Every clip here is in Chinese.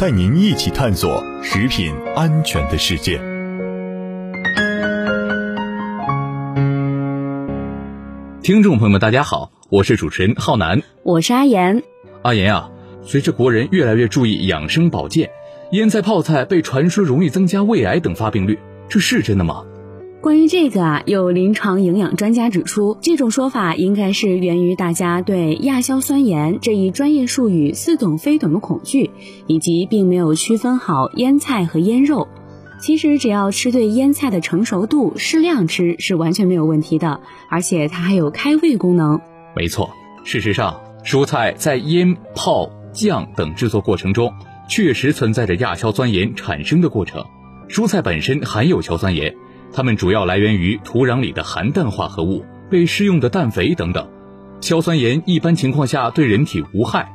带您一起探索食品安全的世界。听众朋友们，大家好，我是主持人浩南，我是阿岩。阿岩啊，随着国人越来越注意养生保健，腌菜泡菜被传说容易增加胃癌等发病率，这是真的吗？关于这个啊，有临床营养专家指出，这种说法应该是源于大家对亚硝酸盐这一专业术语似懂非懂的恐惧，以及并没有区分好腌菜和腌肉。其实只要吃对腌菜的成熟度，适量吃是完全没有问题的，而且它还有开胃功能。没错，事实上，蔬菜在腌、泡、酱等制作过程中，确实存在着亚硝酸盐产生的过程。蔬菜本身含有硝酸盐。它们主要来源于土壤里的含氮化合物、被施用的氮肥等等。硝酸盐一般情况下对人体无害，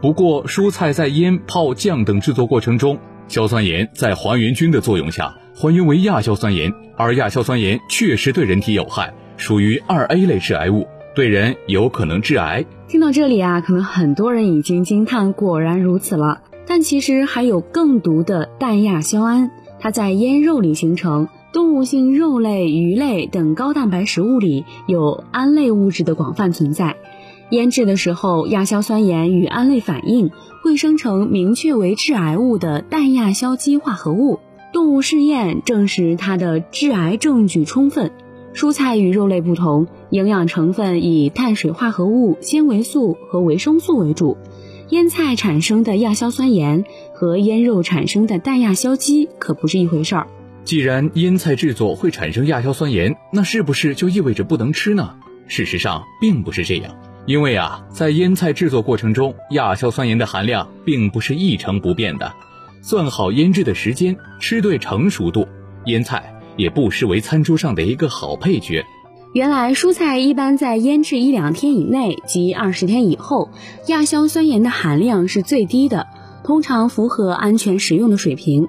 不过蔬菜在腌、泡、酱等制作过程中，硝酸盐在还原菌的作用下还原为亚硝酸盐，而亚硝酸盐确实对人体有害，属于二 A 类致癌物，对人有可能致癌。听到这里啊，可能很多人已经惊叹，果然如此了。但其实还有更毒的氮亚硝胺，它在腌肉里形成。动物性肉类、鱼类等高蛋白食物里有胺类物质的广泛存在。腌制的时候，亚硝酸盐与胺类反应，会生成明确为致癌物的氮亚硝基化合物。动物试验证实它的致癌证据充分。蔬菜与肉类不同，营养成分以碳水化合物、纤维素和维生素为主。腌菜产生的亚硝酸盐和腌肉产生的氮亚硝基可不是一回事儿。既然腌菜制作会产生亚硝酸盐，那是不是就意味着不能吃呢？事实上并不是这样，因为啊，在腌菜制作过程中，亚硝酸盐的含量并不是一成不变的。算好腌制的时间，吃对成熟度，腌菜也不失为餐桌上的一个好配角。原来蔬菜一般在腌制一两天以内及二十天以后，亚硝酸盐的含量是最低的，通常符合安全食用的水平。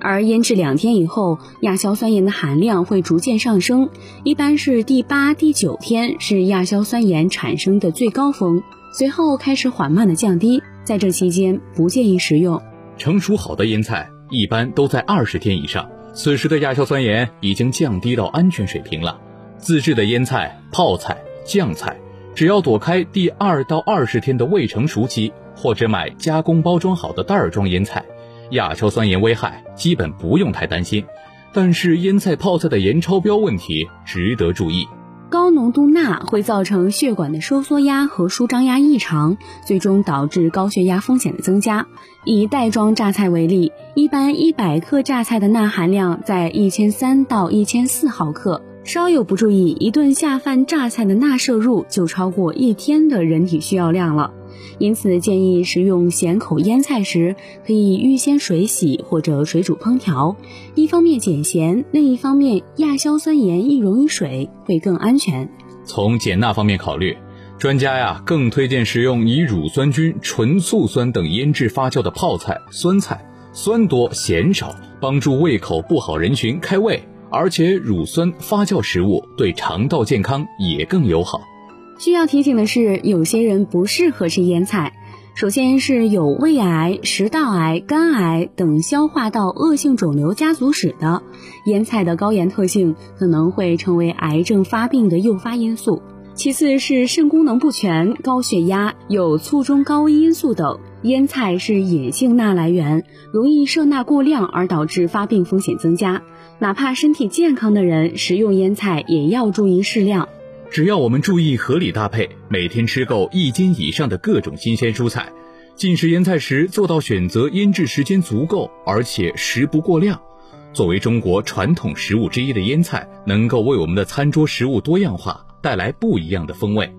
而腌制两天以后，亚硝酸盐的含量会逐渐上升，一般是第八、第九天是亚硝酸盐产生的最高峰，随后开始缓慢的降低，在这期间不建议食用。成熟好的腌菜一般都在二十天以上，此时的亚硝酸盐已经降低到安全水平了。自制的腌菜、泡菜、酱菜，只要躲开第二到二十天的未成熟期，或者买加工包装好的袋装腌菜。亚硝酸盐危害基本不用太担心，但是腌菜泡菜的盐超标问题值得注意。高浓度钠会造成血管的收缩压和舒张压异常，最终导致高血压风险的增加。以袋装榨菜为例，一般一百克榨菜的钠含量在一千三到一千四毫克，稍有不注意，一顿下饭榨菜的钠摄入就超过一天的人体需要量了。因此，建议食用咸口腌菜时，可以预先水洗或者水煮烹调。一方面减咸，另一方面亚硝酸盐易溶于水，会更安全。从减钠方面考虑，专家呀更推荐食用以乳酸菌、纯醋酸等腌制发酵的泡菜、酸菜，酸多咸少，帮助胃口不好人群开胃。而且乳酸发酵食物对肠道健康也更友好。需要提醒的是，有些人不适合吃腌菜。首先是有胃癌、食道癌、肝癌等消化道恶性肿瘤家族史的，腌菜的高盐特性可能会成为癌症发病的诱发因素。其次是肾功能不全、高血压、有卒中高危因素等，腌菜是隐性钠来源，容易摄钠过量而导致发病风险增加。哪怕身体健康的人食用腌菜，也要注意适量。只要我们注意合理搭配，每天吃够一斤以上的各种新鲜蔬菜，进食腌菜时做到选择腌制时间足够，而且食不过量。作为中国传统食物之一的腌菜，能够为我们的餐桌食物多样化带来不一样的风味。